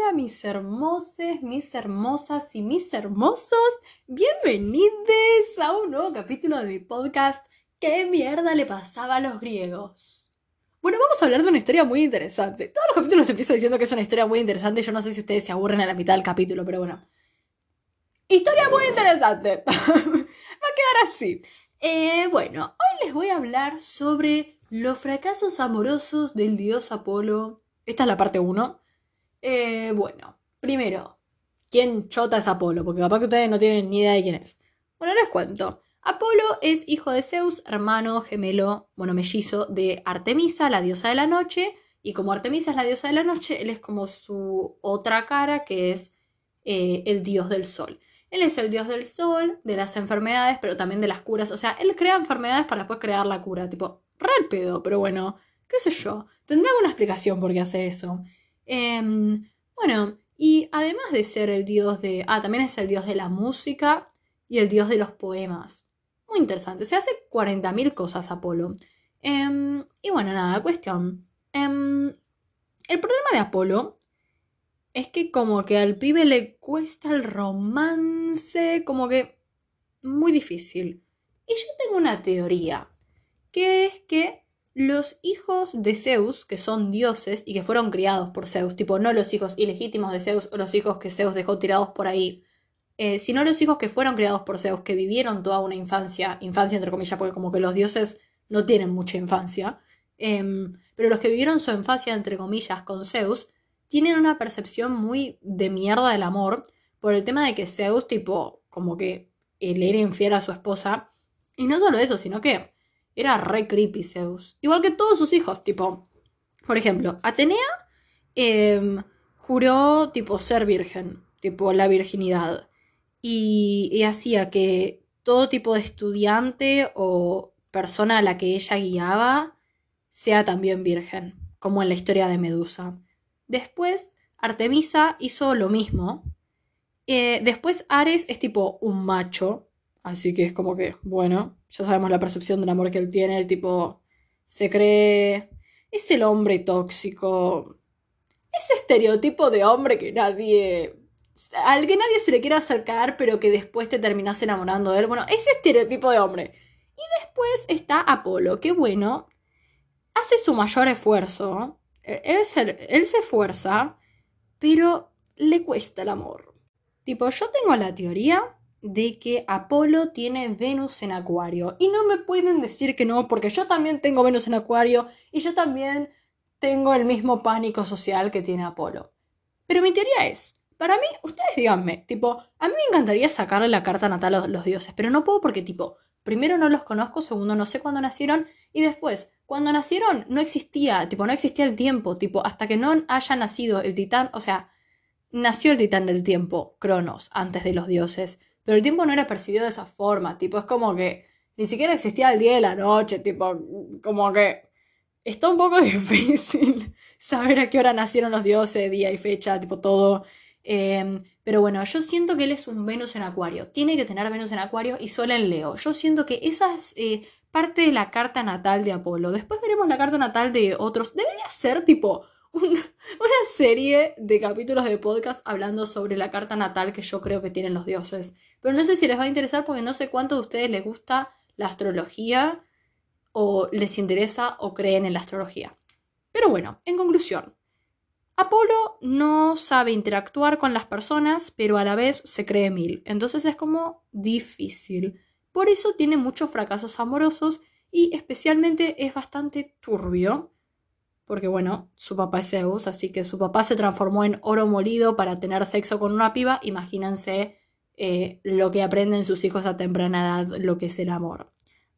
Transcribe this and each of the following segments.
Hola mis hermoses, mis hermosas y mis hermosos. Bienvenidos a un nuevo capítulo de mi podcast. ¿Qué mierda le pasaba a los griegos? Bueno, vamos a hablar de una historia muy interesante. Todos los capítulos empiezo diciendo que es una historia muy interesante. Yo no sé si ustedes se aburren a la mitad del capítulo, pero bueno. Historia muy interesante. Va a quedar así. Eh, bueno, hoy les voy a hablar sobre los fracasos amorosos del dios Apolo. Esta es la parte 1. Eh, bueno, primero, ¿quién chota es Apolo? Porque capaz que ustedes no tienen ni idea de quién es. Bueno, les cuento. Apolo es hijo de Zeus, hermano gemelo, bueno, mellizo de Artemisa, la diosa de la noche. Y como Artemisa es la diosa de la noche, él es como su otra cara, que es eh, el dios del sol. Él es el dios del sol, de las enfermedades, pero también de las curas. O sea, él crea enfermedades para después crear la cura. Tipo, re pedo, pero bueno, qué sé yo. Tendrá alguna explicación por qué hace eso. Em, bueno, y además de ser el dios de... Ah, también es el dios de la música y el dios de los poemas. Muy interesante. Se hace 40.000 cosas Apolo. Em, y bueno, nada, cuestión. Em, el problema de Apolo es que como que al pibe le cuesta el romance, como que muy difícil. Y yo tengo una teoría, que es que los hijos de Zeus, que son dioses y que fueron criados por Zeus, tipo no los hijos ilegítimos de Zeus o los hijos que Zeus dejó tirados por ahí, eh, sino los hijos que fueron criados por Zeus, que vivieron toda una infancia, infancia entre comillas, porque como que los dioses no tienen mucha infancia, em, pero los que vivieron su infancia entre comillas con Zeus, tienen una percepción muy de mierda del amor por el tema de que Zeus, tipo, como que él era infiel a su esposa, y no solo eso, sino que era re creepy Zeus. Igual que todos sus hijos, tipo. Por ejemplo, Atenea em, juró, tipo, ser virgen, tipo, la virginidad. Y, hacía que todo tipo de estudiante o persona a la que ella guiaba sea también virgen, como en la historia de Medusa. Después, Artemisa hizo lo mismo. Eh, después, Ares es tipo un macho, así que es como que, bueno, ya sabemos la percepción del amor que él tiene, el tipo se cree, es el hombre tóxico, ese estereotipo de hombre que nadie, al que nadie se le quiera acercar, pero que después te terminas enamorando de él, bueno, ese estereotipo de hombre. Y después está Apolo, que bueno, hace su mayor esfuerzo, él él se esfuerza, pero le cuesta el amor. Tipo, yo tengo la teoría de que Apolo tiene Venus en Acuario. Y no me pueden decir que no, porque yo también tengo Venus en Acuario y yo también tengo el mismo pánico social que tiene Apolo. Pero mi teoría es, para mí, ustedes díganme, tipo, a mí me encantaría sacarle la carta natal a los dioses, pero no puedo porque, tipo, primero no los conozco, segundo no sé cuándo nacieron y después, cuando nacieron no existía, tipo, no existía el tiempo, tipo, hasta que no haya nacido el titán, o sea, nació el titán del tiempo, Cronos, antes de los dioses. Pero el tiempo no era percibido de esa forma, tipo, es como que ni siquiera existía el día y la noche, tipo, como que está un poco difícil saber a qué hora nacieron los dioses, día y fecha, tipo todo. Em, pero bueno, yo siento que él es un Venus en Acuario. Tiene que tener Venus en Acuario y Sol en Leo. Yo siento que esa es eh, parte de la carta natal de Apolo. Después veremos la carta natal de otros. Debería ser tipo una, serie de capítulos de podcast hablando sobre la carta natal que yo creo que tienen los dioses. Pero no sé si les va a interesar porque no sé cuánto de ustedes les gusta la astrología o les interesa o creen en la astrología. Pero bueno, en conclusión, Apolo no sabe interactuar con las personas, pero a la vez se cree mil. Entonces es como difícil. Por eso tiene muchos fracasos amorosos y especialmente es bastante turbio porque bueno, su papá es Zeus, así que su papá se transformó en oro molido para tener sexo con una piba, imagínense eh, lo que aprenden sus hijos a temprana edad, lo que es el amor.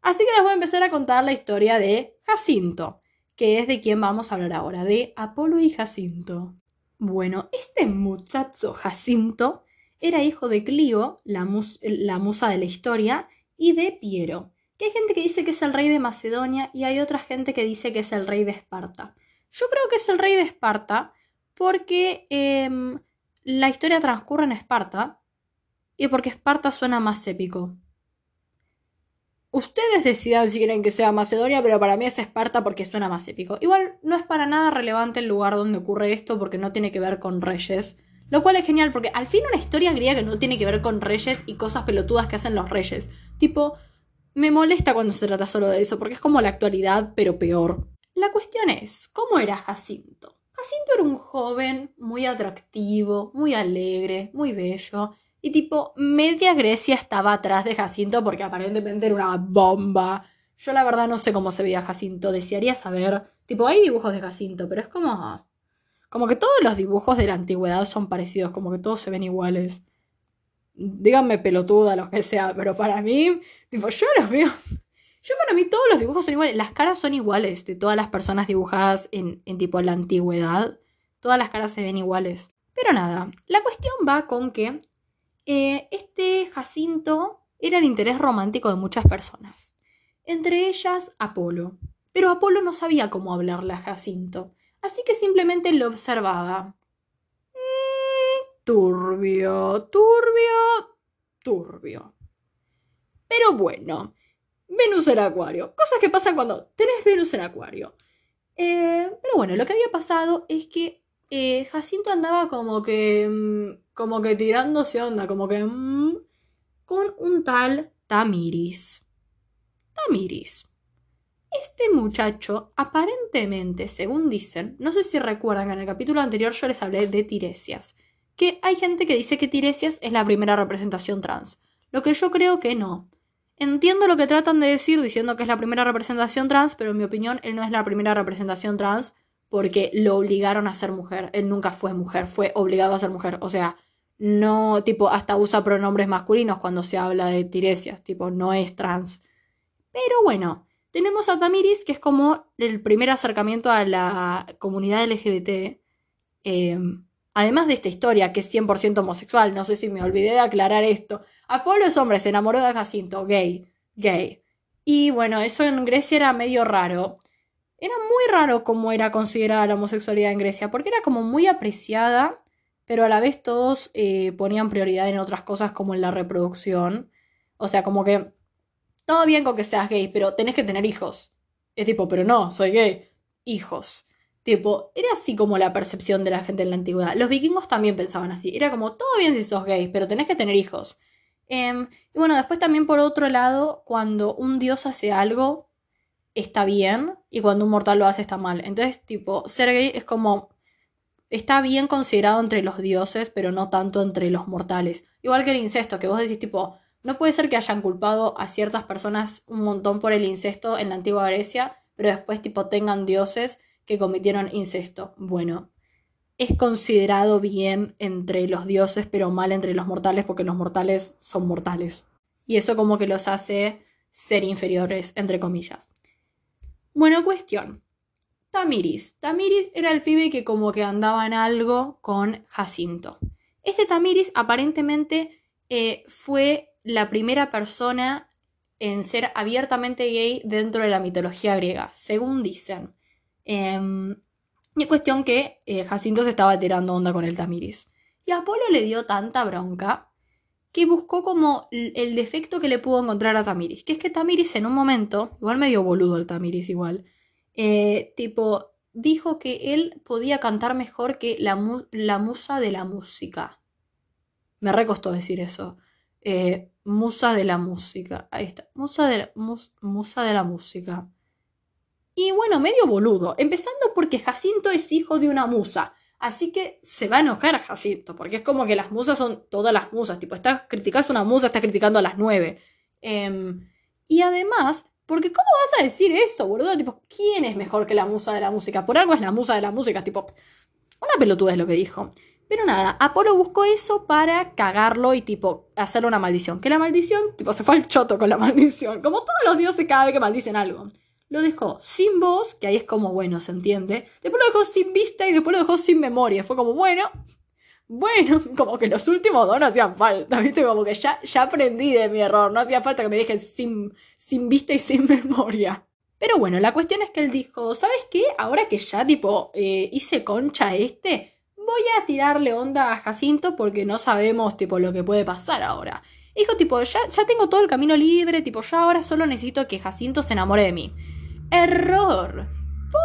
Así que les voy a empezar a contar la historia de Jacinto, que es de quien vamos a hablar ahora, de Apolo y Jacinto. Bueno, este muchacho Jacinto era hijo de Clio, la, la musa de la historia, y de Piero, que hay gente que dice que es el rey de Macedonia y hay otra gente que dice que es el rey de Esparta. Yo creo que es el rey de Esparta porque em, la historia transcurre en Esparta y porque Esparta suena más épico. Ustedes decidan si quieren que sea Macedonia, pero para mí es Esparta porque suena más épico. Igual no es para nada relevante el lugar donde ocurre esto porque no tiene que ver con reyes. Lo cual es genial porque al fin una historia griega que no tiene que ver con reyes y cosas pelotudas que hacen los reyes. Tipo, me molesta cuando se trata solo de eso porque es como la actualidad pero peor. La cuestión es, ¿cómo era Jacinto? Jacinto era un joven muy atractivo, muy alegre, muy bello, y tipo, media Grecia estaba atrás de Jacinto porque aparentemente era una bomba. Yo la verdad no sé cómo se veía Jacinto, desearía saber. Tipo, hay dibujos de Jacinto, pero es como... Como que todos los dibujos de la antigüedad son parecidos, como que todos se ven iguales. Díganme pelotuda, lo que sea, pero para mí, tipo, yo los veo... Yo para mí todos los dibujos son iguales, las caras son iguales de todas las personas dibujadas en, en tipo la antigüedad. Todas las caras se ven iguales. Pero nada, la cuestión va con que eh, este Jacinto era el interés romántico de muchas personas, entre ellas Apolo. Pero Apolo no sabía cómo hablarle a Jacinto, así que simplemente lo observaba. Turbio, turbio, turbio. Pero bueno, Venus en Acuario. Cosas que pasan cuando tenés Venus en Acuario. Eh, pero bueno, lo que había pasado es que eh, Jacinto andaba como que. Mm, como que tirándose onda, como que. Mm, con un tal Tamiris. Tamiris. Este muchacho, aparentemente, según dicen, no sé si recuerdan que en el capítulo anterior yo les hablé de Tiresias, que hay gente que dice que Tiresias es la primera representación trans, lo que yo creo que no. Entiendo lo que tratan de decir diciendo que es la primera representación trans, pero en mi opinión él no es la primera representación trans porque lo obligaron a ser mujer. Él nunca fue mujer, fue obligado a ser mujer. O sea, no, tipo, hasta usa pronombres masculinos cuando se habla de Tiresias, tipo, no es trans. Pero bueno, tenemos a Tamiris, que es como el primer acercamiento a la comunidad LGBT. Em, además de esta historia, que es 100% homosexual, no sé si me olvidé de aclarar esto. Apolo es hombre, se enamoró de Jacinto, gay, gay. Y bueno, eso en Grecia era medio raro era muy raro cómo era considerada la homosexualidad en Grecia, porque era como muy apreciada, pero a la vez todos eh, ponían prioridad en otras cosas como en la reproducción. O sea, como que todo bien con que seas gay, pero tenés que tener hijos. Es tipo, pero no, soy gay. Hijos. Tipo, era así como la percepción de la gente en la antigüedad. Los vikingos también pensaban así. Era como, todo bien si sos gay, pero tenés que tener hijos. Em, y bueno, después también por otro lado, cuando un dios hace algo, está bien y cuando un mortal lo hace está mal. Entonces, tipo, ser gay es como... Está bien considerado entre los dioses, pero no tanto entre los mortales. Igual que el incesto, que vos decís, tipo, no puede ser que hayan culpado a ciertas personas un montón por el incesto en la antigua Grecia, pero después, tipo, tengan dioses que cometieron incesto. Bueno, es considerado bien entre los dioses, pero mal entre los mortales, porque los mortales son mortales. Y eso como que los hace ser inferiores, entre comillas. Bueno, cuestión. Tamiris. Tamiris era el pibe que como que andaba en algo con Jacinto. Este Tamiris aparentemente eh, fue la primera persona en ser abiertamente gay dentro de la mitología griega, según dicen. Eh, y cuestión que eh, Jacinto se estaba tirando onda con el Tamiris. Y Apolo le dio tanta bronca que buscó como el defecto que le pudo encontrar a Tamiris. Que es que Tamiris en un momento, igual medio boludo el Tamiris igual, eh, tipo, dijo que él podía cantar mejor que la, musa de la música. Me recostó decir eso. Eh, musa de la música. Ahí está. Musa de, musa de la música. Y bueno, medio boludo. Empezando porque Jacinto es hijo de una musa. Así que se va a enojar Jacinto, porque es como que las musas son todas las musas. Tipo, estás criticando una musa, estás criticando a las nueve. Em, y además, porque ¿cómo vas a decir eso, boludo? Tipo, ¿quién es mejor que la musa de la música? Por algo es la musa de la música, tipo, una pelotuda es lo que dijo. Pero nada, Apolo buscó eso para cagarlo y tipo hacerle una maldición. Que la maldición, tipo, se fue al choto con la maldición. Como todos los dioses cada vez que maldicen algo lo dejó sin voz, que ahí es como, bueno, se entiende. Después lo dejó sin vista y después lo dejó sin memoria. Fue como, bueno, bueno, como que los últimos dos no hacían falta, ¿viste? Como que ya, ya aprendí de mi error, no hacía falta que me dejen sin, sin vista y sin memoria. Pero bueno, la cuestión es que él dijo, ¿sabes qué? Ahora que ya, tipo, eh, hice concha este, voy a tirarle onda a Jacinto porque no sabemos, tipo, lo que puede pasar ahora. dijo tipo, ya, ya tengo todo el camino libre, tipo, ya ahora solo necesito que Jacinto se enamore de mí. Error.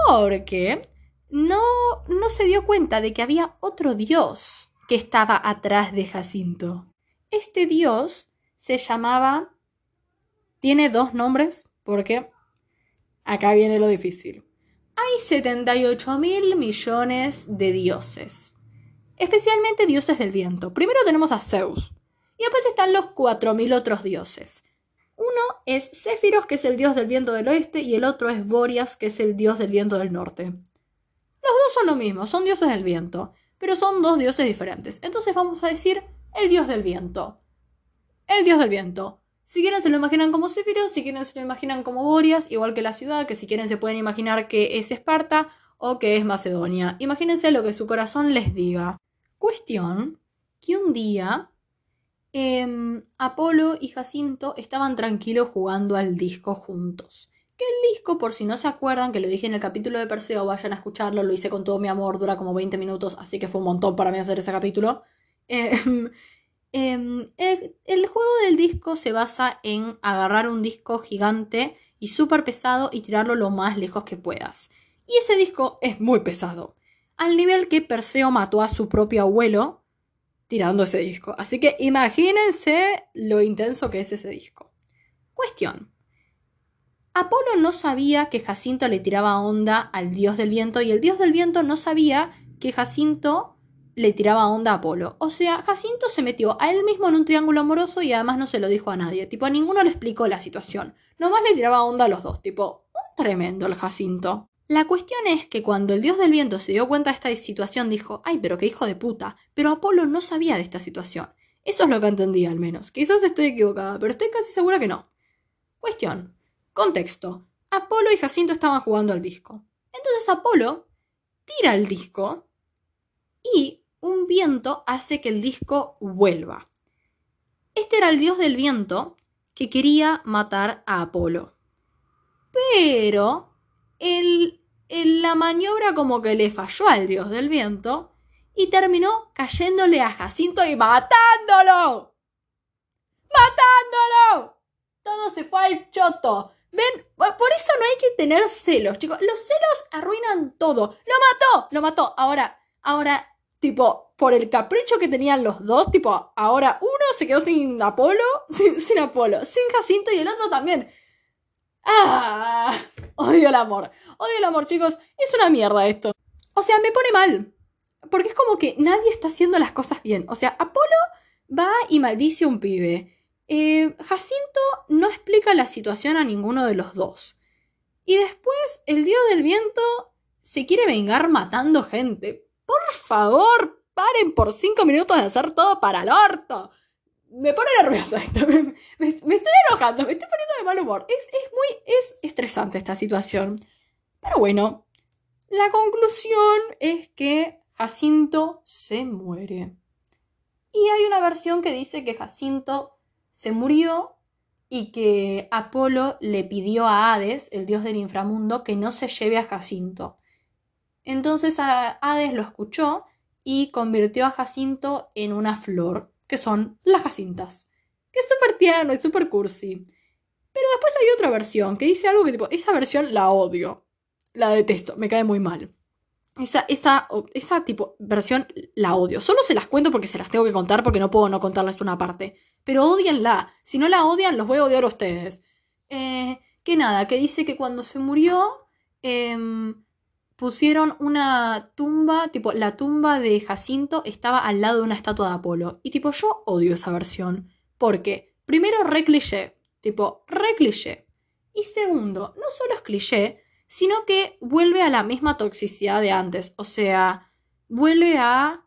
Porque no, no se dio cuenta de que había otro dios que estaba atrás de Jacinto. Este dios se llamaba... Tiene dos nombres porque acá viene lo difícil. Hay 78 mil millones de dioses, especialmente dioses del viento. Primero tenemos a Zeus, y después están los 4.000 otros dioses. Uno es Céfiros, que es el dios del viento del oeste, y el otro es Boreas, que es el dios del viento del norte. Los dos son lo mismo, son dioses del viento, pero son dos dioses diferentes. Entonces vamos a decir el dios del viento. El dios del viento. Si quieren se lo imaginan como Céfiros, si quieren se lo imaginan como Borias, igual que la ciudad, que si quieren se pueden imaginar que es Esparta o que es Macedonia. Imagínense lo que su corazón les diga. Cuestión que un día em, Apolo y Jacinto estaban tranquilos jugando al disco juntos. Que el disco, por si no se acuerdan, que lo dije en el capítulo de Perseo, vayan a escucharlo, lo hice con todo mi amor, dura como 20 minutos, así que fue un montón para mí hacer ese capítulo. Em, Em, el, juego del disco se basa en agarrar un disco gigante y súper pesado y tirarlo lo más lejos que puedas. Y ese disco es muy pesado, al nivel que Perseo mató a su propio abuelo tirando ese disco. Así que imagínense lo intenso que es ese disco. Cuestión. Apolo no sabía que Jacinto le tiraba onda al dios del viento y el dios del viento no sabía que Jacinto le tiraba onda a Apolo. O sea, Jacinto se metió a él mismo en un triángulo amoroso y además no se lo dijo a nadie. Tipo, a ninguno le explicó la situación. Nomás le tiraba onda a los dos. Tipo, un tremendo el Jacinto. La cuestión es que cuando el dios del viento se dio cuenta de esta situación dijo, ay, pero qué hijo de puta. Pero Apolo no sabía de esta situación. Eso es lo que entendí al menos. Quizás estoy equivocada, pero estoy casi segura que no. Cuestión. Contexto. Apolo y Jacinto estaban jugando al disco. Entonces Apolo tira el disco y un viento hace que el disco vuelva. Este era el dios del viento que quería matar a Apolo. Pero en la maniobra como que le falló al dios del viento y terminó cayéndole a Jacinto y matándolo. ¡Matándolo! Todo se fue al choto. Ven, por eso no hay que tener celos, chicos. Los celos arruinan todo. Lo mató, lo mató. Ahora, ahora tipo, por el capricho que tenían los dos, tipo, ahora uno se quedó sin Apolo, sin, Apolo, sin Jacinto y el otro también. ¡Ah! Odio el amor. Odio el amor, chicos. Es una mierda esto. O sea, me pone mal. Porque es como que nadie está haciendo las cosas bien. O sea, Apolo va y maldice a un pibe. Eh, Jacinto no explica la situación a ninguno de los dos. Y después el dios del viento se quiere vengar matando gente por favor, paren por cinco minutos de hacer todo para el orto. Me pone nerviosa esto. Me, estoy enojando, me estoy poniendo de mal humor. Es, es muy es estresante esta situación. Pero bueno, la conclusión es que Jacinto se muere. Y hay una versión que dice que Jacinto se murió y que Apolo le pidió a Hades, el dios del inframundo, que no se lleve a Jacinto. Entonces Hades lo escuchó y convirtió a Jacinto en una flor, que son las jacintas. Que es súper tierno y súper cursi. Pero después hay otra versión que dice algo que tipo, esa versión la odio. La detesto, me cae muy mal. Esa, esa, esa tipo versión la odio. Solo se las cuento porque se las tengo que contar porque no puedo no contarles una parte. Pero odienla. Si no la odian, los voy a odiar a ustedes. Eh, que nada, que dice que cuando se murió, em, pusieron una tumba, tipo, la tumba de Jacinto estaba al lado de una estatua de Apolo. Y tipo, yo odio esa versión. Porque, primero, re cliché. Tipo, re cliché. Y segundo, no solo es cliché, sino que vuelve a la misma toxicidad de antes. O sea, vuelve a...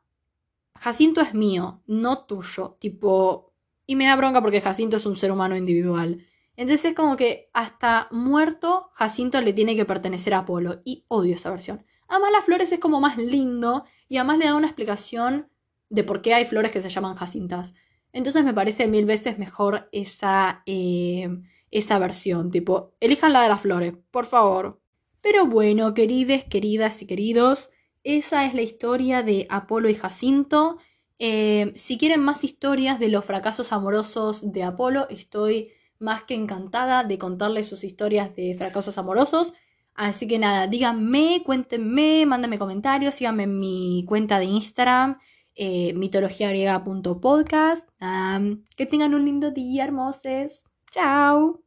Jacinto es mío, no tuyo. Tipo... Y me da bronca porque Jacinto es un ser humano individual. Entonces es como que hasta muerto Jacinto le tiene que pertenecer a Apolo. Y odio esa versión. Además las flores es como más lindo y además le da una explicación de por qué hay flores que se llaman jacintas. Entonces me parece mil veces mejor esa, eh, esa versión. Tipo, elijan la de las flores, por favor. Pero bueno, querides, queridas y queridos, esa es la historia de Apolo y Jacinto. Eh, si quieren más historias de los fracasos amorosos de Apolo, estoy más que encantada de contarles sus historias de fracasos amorosos. Así que nada, díganme, cuéntenme, mándenme comentarios, síganme en mi cuenta de Instagram, eh, mitologiagriega.podcast. que tengan un lindo día, hermosos. Chao.